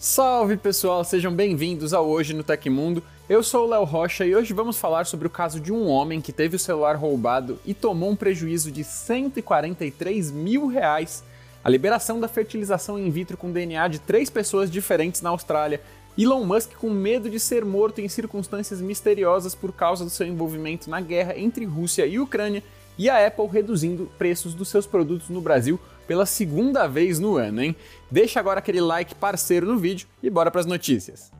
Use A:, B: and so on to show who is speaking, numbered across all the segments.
A: Salve pessoal, sejam bem-vindos ao Hoje no Tecmundo. Eu sou o Léo Rocha e hoje vamos falar sobre o caso de um homem que teve o celular roubado e tomou um prejuízo de 143 mil reais, a liberação da fertilização in vitro com DNA de três pessoas diferentes na Austrália, Elon Musk com medo de ser morto em circunstâncias misteriosas por causa do seu envolvimento na guerra entre Rússia e Ucrânia e a Apple reduzindo preços dos seus produtos no Brasil pela segunda vez no ano, hein? Deixa agora aquele like parceiro no vídeo e bora para as notícias.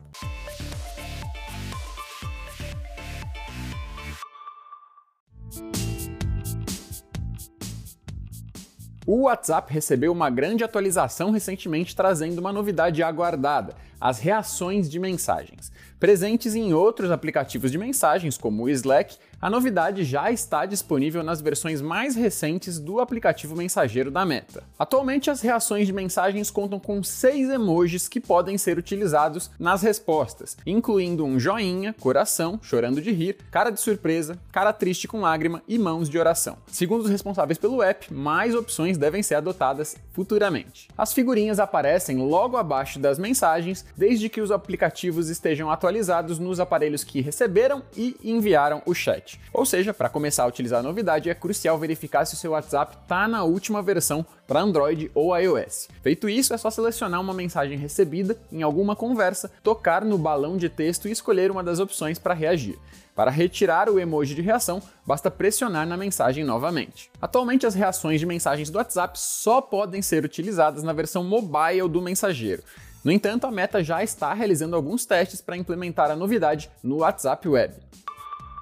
A: O WhatsApp recebeu uma grande atualização recentemente trazendo uma novidade aguardada: as reações de mensagens. Presentes em outros aplicativos de mensagens, como o Slack, a novidade já está disponível nas versões mais recentes do aplicativo mensageiro da Meta. Atualmente, as reações de mensagens contam com seis emojis que podem ser utilizados nas respostas, incluindo um joinha, coração, chorando de rir, cara de surpresa, cara triste com lágrima e mãos de oração. Segundo os responsáveis pelo app, mais opções devem ser adotadas futuramente. As figurinhas aparecem logo abaixo das mensagens, desde que os aplicativos estejam atualizados nos aparelhos que receberam e enviaram o chat. Ou seja, para começar a utilizar a novidade, é crucial verificar se o seu WhatsApp está na última versão para Android ou iOS. Feito isso, é só selecionar uma mensagem recebida em alguma conversa, tocar no balão de texto e escolher uma das opções para reagir. Para retirar o emoji de reação, basta pressionar na mensagem novamente. Atualmente, as reações de mensagens do WhatsApp só podem ser utilizadas na versão mobile do mensageiro. No entanto, a Meta já está realizando alguns testes para implementar a novidade no WhatsApp Web.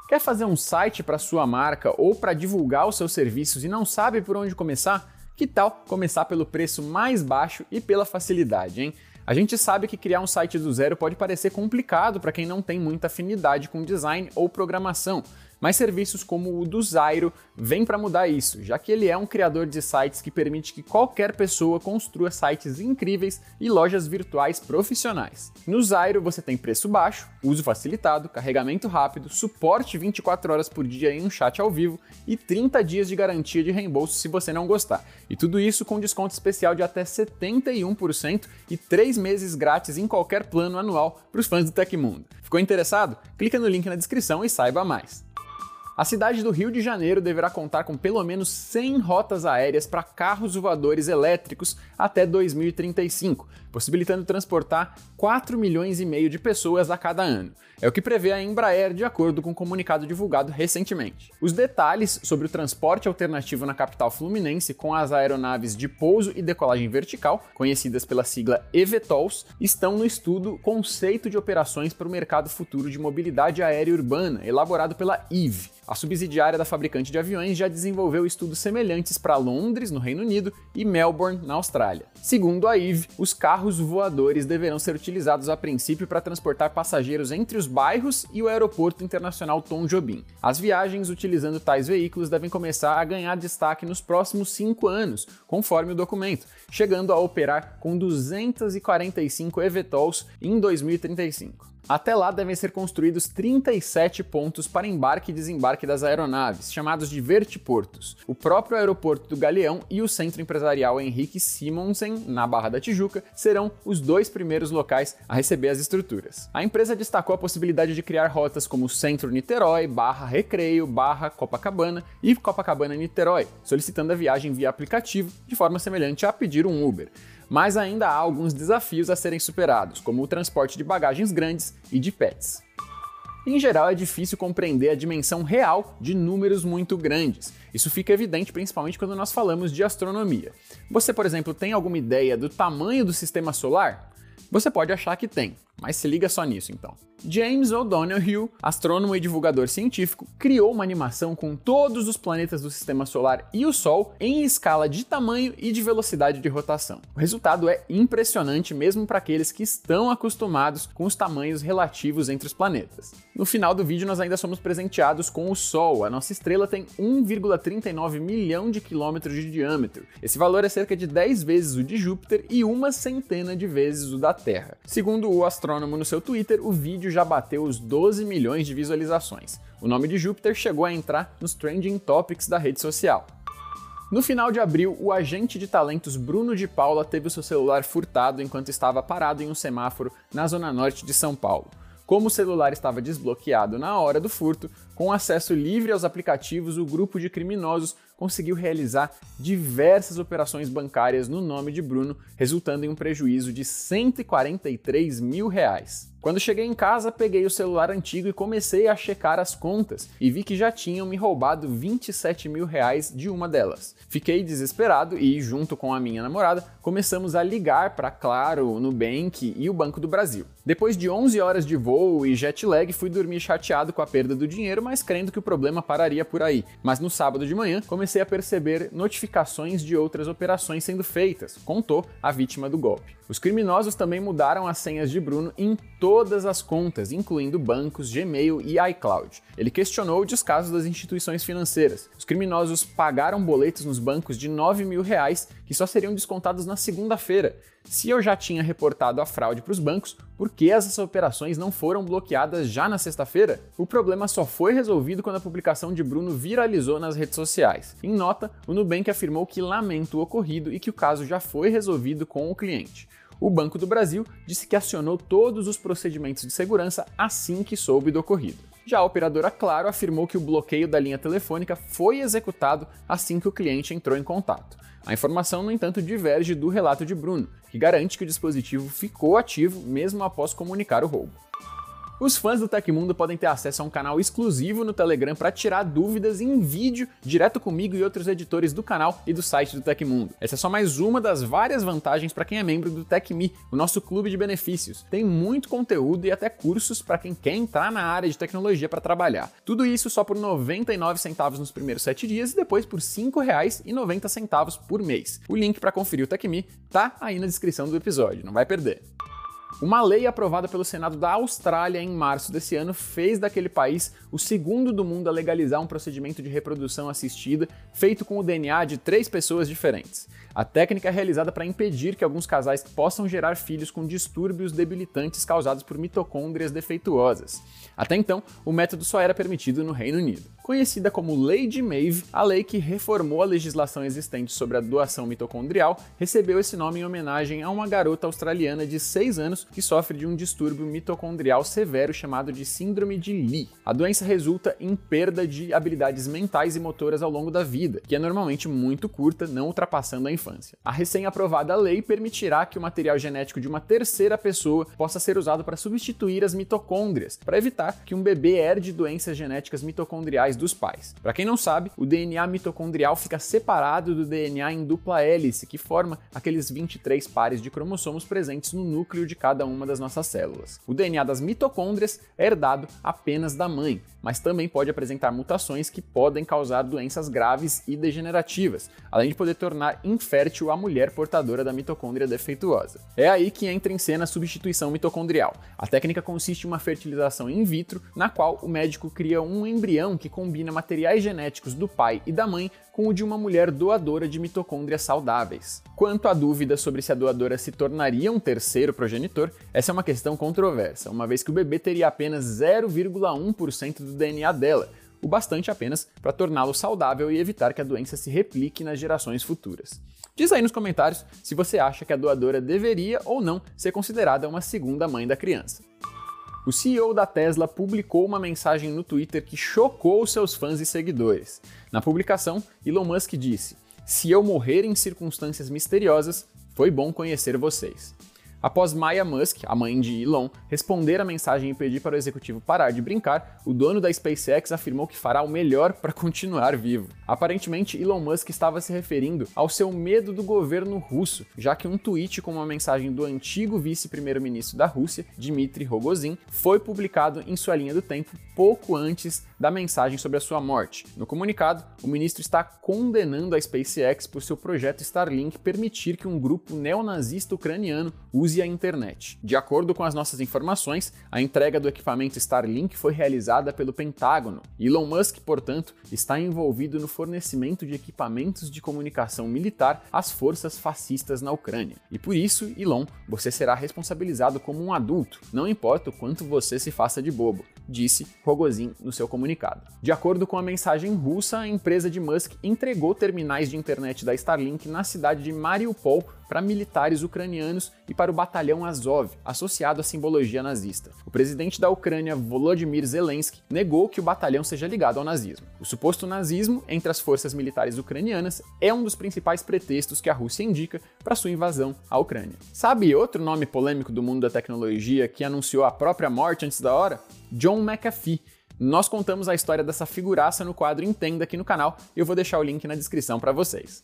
A: Quer fazer um site para sua marca ou para divulgar os seus serviços e não sabe por onde começar? Que tal começar pelo preço mais baixo e pela facilidade, hein? A gente sabe que criar um site do zero pode parecer complicado para quem não tem muita afinidade com design ou programação, mas serviços como o do Zairo vêm para mudar isso, já que ele é um criador de sites que permite que qualquer pessoa construa sites incríveis e lojas virtuais profissionais. No Zairo você tem preço baixo, uso facilitado, carregamento rápido, suporte 24 horas por dia em um chat ao vivo e 30 dias de garantia de reembolso se você não gostar. E tudo isso com desconto especial de até 71% e 3 meses grátis em qualquer plano anual para os fãs do Tecmundo. Ficou interessado? Clica no link na descrição e saiba mais. A cidade do Rio de Janeiro deverá contar com pelo menos 100 rotas aéreas para carros voadores elétricos até 2035, possibilitando transportar 4 milhões e meio de pessoas a cada ano. É o que prevê a Embraer, de acordo com um comunicado divulgado recentemente. Os detalhes sobre o transporte alternativo na capital fluminense com as aeronaves de pouso e decolagem vertical, conhecidas pela sigla eVTOLs, estão no estudo Conceito de Operações para o Mercado Futuro de Mobilidade Aérea Urbana, elaborado pela EVE. A subsidiária da fabricante de aviões já desenvolveu estudos semelhantes para Londres, no Reino Unido, e Melbourne, na Austrália. Segundo a IVE, os carros voadores deverão ser utilizados a princípio para transportar passageiros entre os bairros e o Aeroporto Internacional Tom Jobim. As viagens utilizando tais veículos devem começar a ganhar destaque nos próximos cinco anos, conforme o documento, chegando a operar com 245 eVTOLs em 2035. Até lá devem ser construídos 37 pontos para embarque e desembarque das aeronaves, chamados de vertiportos. O próprio aeroporto do Galeão e o centro empresarial Henrique Simonsen, na Barra da Tijuca, serão os dois primeiros locais a receber as estruturas. A empresa destacou a possibilidade de criar rotas como Centro Niterói, Barra Recreio, Barra Copacabana e Copacabana Niterói, solicitando a viagem via aplicativo de forma semelhante a pedir um Uber mas ainda há alguns desafios a serem superados, como o transporte de bagagens grandes e de pets. Em geral, é difícil compreender a dimensão real de números muito grandes. Isso fica evidente principalmente quando nós falamos de astronomia. Você, por exemplo, tem alguma ideia do tamanho do sistema solar? Você pode achar que tem, mas se liga só nisso então. James O'Donoghue, astrônomo e divulgador científico, criou uma animação com todos os planetas do sistema solar e o Sol em escala de tamanho e de velocidade de rotação. O resultado é impressionante mesmo para aqueles que estão acostumados com os tamanhos relativos entre os planetas. No final do vídeo nós ainda somos presenteados com o Sol. A nossa estrela tem 1,39 milhão de quilômetros de diâmetro. Esse valor é cerca de 10 vezes o de Júpiter e uma centena de vezes o da Terra. Segundo o astrônomo no seu Twitter, o vídeo vídeo já bateu os 12 milhões de visualizações. O nome de Júpiter chegou a entrar nos trending topics da rede social. No final de abril, o agente de talentos Bruno de Paula teve o seu celular furtado enquanto estava parado em um semáforo na zona norte de São Paulo. Como o celular estava desbloqueado na hora do furto, com acesso livre aos aplicativos, o grupo de criminosos conseguiu realizar diversas operações bancárias no nome de Bruno, resultando em um prejuízo de 143 mil reais. Quando cheguei em casa, peguei o celular antigo e comecei a checar as contas e vi que já tinham me roubado 27 mil reais de uma delas. Fiquei desesperado e, junto com a minha namorada, começamos a ligar para Claro, Nubank e o Banco do Brasil. Depois de 11 horas de voo e jet lag, fui dormir chateado com a perda do dinheiro, mas crendo que o problema pararia por aí. Mas no sábado de manhã, comecei a perceber notificações de outras operações sendo feitas, contou a vítima do golpe. Os criminosos também mudaram as senhas de Bruno em todas as contas, incluindo bancos, Gmail e iCloud. Ele questionou o descaso das instituições financeiras. Os criminosos pagaram boletos nos bancos de 9 mil reais que só seriam descontados na segunda-feira. Se eu já tinha reportado a fraude para os bancos, por que essas operações não foram bloqueadas já na sexta-feira? O problema só foi resolvido quando a publicação de Bruno viralizou nas redes sociais. Em nota, o Nubank afirmou que lamenta o ocorrido e que o caso já foi resolvido com o cliente o Banco do Brasil disse que acionou todos os procedimentos de segurança assim que soube do ocorrido. Já a operadora Claro afirmou que o bloqueio da linha telefônica foi executado assim que o cliente entrou em contato. A informação, no entanto, diverge do relato de Bruno, que garante que o dispositivo ficou ativo mesmo após comunicar o roubo. Os fãs do Tecmundo podem ter acesso a um canal exclusivo no Telegram para tirar dúvidas em vídeo direto comigo e outros editores do canal e do site do Tecmundo. Essa é só mais uma das várias vantagens para quem é membro do TecMe, o nosso clube de benefícios. Tem muito conteúdo e até cursos para quem quer entrar na área de tecnologia para trabalhar. Tudo isso só por 99 centavos nos primeiros 7 dias e depois por R$ 5,90 por mês. O link para conferir o TecMe tá aí na descrição do episódio, não vai perder. Uma lei aprovada pelo Senado da Austrália em março desse ano fez daquele país o segundo do mundo a legalizar um procedimento de reprodução assistida feito com o DNA de três pessoas diferentes. A técnica é realizada para impedir que alguns casais possam gerar filhos com distúrbios debilitantes causados por mitocôndrias defeituosas. Até então, o método só era permitido no Reino Unido. Conhecida como Lei de Maeve, a lei que reformou a legislação existente sobre a doação mitocondrial recebeu esse nome em homenagem a uma garota australiana de 6 anos que sofre de um distúrbio mitocondrial severo chamado de Síndrome de Lee. A doença resulta em perda de habilidades mentais e motoras ao longo da vida, que é normalmente muito curta, não ultrapassando a infância. A recém-aprovada lei permitirá que o material genético de uma terceira pessoa possa ser usado para substituir as mitocôndrias, para evitar que um bebê herde doenças genéticas mitocondriais dos pais. Para quem não sabe, o DNA mitocondrial fica separado do DNA em dupla hélice, que forma aqueles 23 pares de cromossomos presentes no núcleo de cada uma das nossas células. O DNA das mitocôndrias é herdado apenas da mãe, mas também pode apresentar mutações que podem causar doenças graves e degenerativas, além de poder tornar infértil a mulher portadora da mitocôndria defeituosa. É aí que entra em cena a substituição mitocondrial. A técnica consiste em uma fertilização in vitro, na qual o médico cria um embrião que combina materiais genéticos do pai e da mãe com o de uma mulher doadora de mitocôndrias saudáveis. Quanto à dúvida sobre se a doadora se tornaria um terceiro progenitor, essa é uma questão controversa, uma vez que o bebê teria apenas 0,1% do DNA dela, o bastante apenas para torná-lo saudável e evitar que a doença se replique nas gerações futuras. Diz aí nos comentários se você acha que a doadora deveria ou não ser considerada uma segunda mãe da criança. O CEO da Tesla publicou uma mensagem no Twitter que chocou seus fãs e seguidores. Na publicação, Elon Musk disse: Se eu morrer em circunstâncias misteriosas, foi bom conhecer vocês. Após Maya Musk, a mãe de Elon, responder a mensagem e pedir para o executivo parar de brincar, o dono da SpaceX afirmou que fará o melhor para continuar vivo. Aparentemente, Elon Musk estava se referindo ao seu medo do governo russo, já que um tweet com uma mensagem do antigo vice-primeiro-ministro da Rússia, Dmitry Rogozin, foi publicado em sua linha do tempo pouco antes da mensagem sobre a sua morte. No comunicado, o ministro está condenando a SpaceX por seu projeto Starlink permitir que um grupo neonazista ucraniano use use a internet. De acordo com as nossas informações, a entrega do equipamento Starlink foi realizada pelo Pentágono. Elon Musk, portanto, está envolvido no fornecimento de equipamentos de comunicação militar às forças fascistas na Ucrânia. E por isso, Elon, você será responsabilizado como um adulto, não importa o quanto você se faça de bobo, disse Rogozin no seu comunicado. De acordo com a mensagem russa, a empresa de Musk entregou terminais de internet da Starlink na cidade de Mariupol para militares ucranianos e para o batalhão Azov, associado à simbologia nazista. O presidente da Ucrânia, Volodymyr Zelensky, negou que o batalhão seja ligado ao nazismo. O suposto nazismo entre as forças militares ucranianas é um dos principais pretextos que a Rússia indica para sua invasão à Ucrânia. Sabe outro nome polêmico do mundo da tecnologia que anunciou a própria morte antes da hora? John McAfee. Nós contamos a história dessa figuraça no quadro Entenda aqui no canal e eu vou deixar o link na descrição para vocês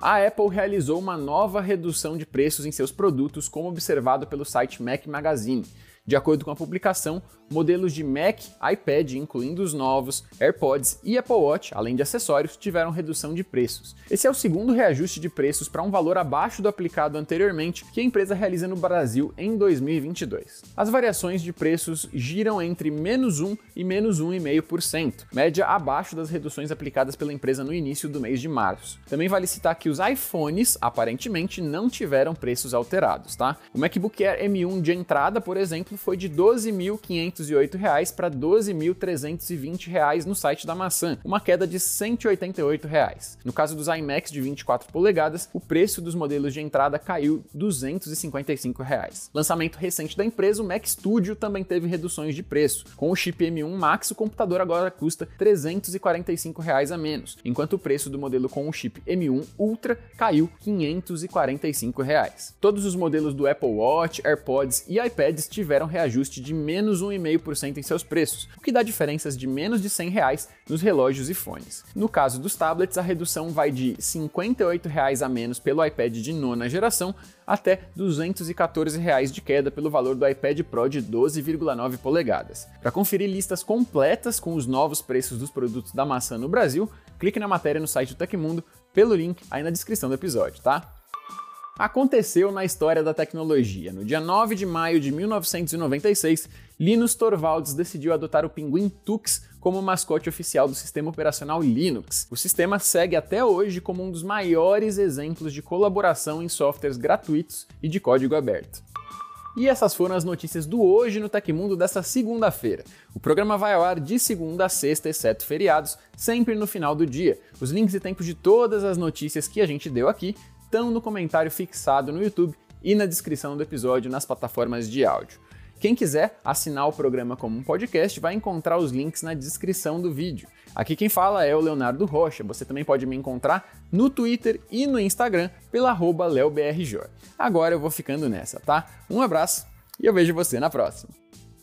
A: a Apple realizou uma nova redução de preços em seus produtos, como observado pelo site Mac Magazine. De acordo com a publicação, modelos de Mac, iPad, incluindo os novos, AirPods e Apple Watch, além de acessórios, tiveram redução de preços. Esse é o segundo reajuste de preços para um valor abaixo do aplicado anteriormente que a empresa realiza no Brasil em 2022. As variações de preços giram entre menos 1 e menos 1,5%, média abaixo das reduções aplicadas pela empresa no início do mês de março. Também vale citar que os iPhones, aparentemente, não tiveram preços alterados, tá? O MacBook Air M1 de entrada, por exemplo, foi de R$ 12.508 para R$ 12.320 no site da maçã, uma queda de 188 reais. No caso dos iMacs de 24 polegadas, o preço dos modelos de entrada caiu 255 reais. Lançamento recente da empresa, o Mac Studio também teve reduções de preço. Com o chip M1 Max, o computador agora custa 345 reais a menos, enquanto o preço do modelo com o chip M1 Ultra caiu 545 reais. Todos os modelos do Apple Watch, AirPods e iPads tiveram tiveram reajuste de menos 1,5% em seus preços, o que dá diferenças de menos de 100 reais nos relógios e fones. No caso dos tablets, a redução vai de 58 reais a menos pelo iPad de nona geração até 214 reais de queda pelo valor do iPad Pro de 12,9 polegadas. Para conferir listas completas com os novos preços dos produtos da maçã no Brasil, clique na matéria no site do Tecmundo pelo link aí na descrição do episódio, tá? Aconteceu na história da tecnologia. No dia 9 de maio de 1996, Linus Torvalds decidiu adotar o pinguim Tux como mascote oficial do sistema operacional Linux. O sistema segue até hoje como um dos maiores exemplos de colaboração em softwares gratuitos e de código aberto. E essas foram as notícias do Hoje no Tecmundo desta segunda-feira. O programa vai ao ar de segunda a sexta, exceto feriados, sempre no final do dia. Os links e tempos de todas as notícias que a gente deu aqui estão no comentário fixado no YouTube e na descrição do episódio nas plataformas de áudio. Quem quiser assinar o programa como um podcast vai encontrar os links na descrição do vídeo. Aqui quem fala é o Leonardo Rocha. Você também pode me encontrar no Twitter e no Instagram pela leobrjor. Agora eu vou ficando nessa, tá? Um abraço e eu vejo você na próxima.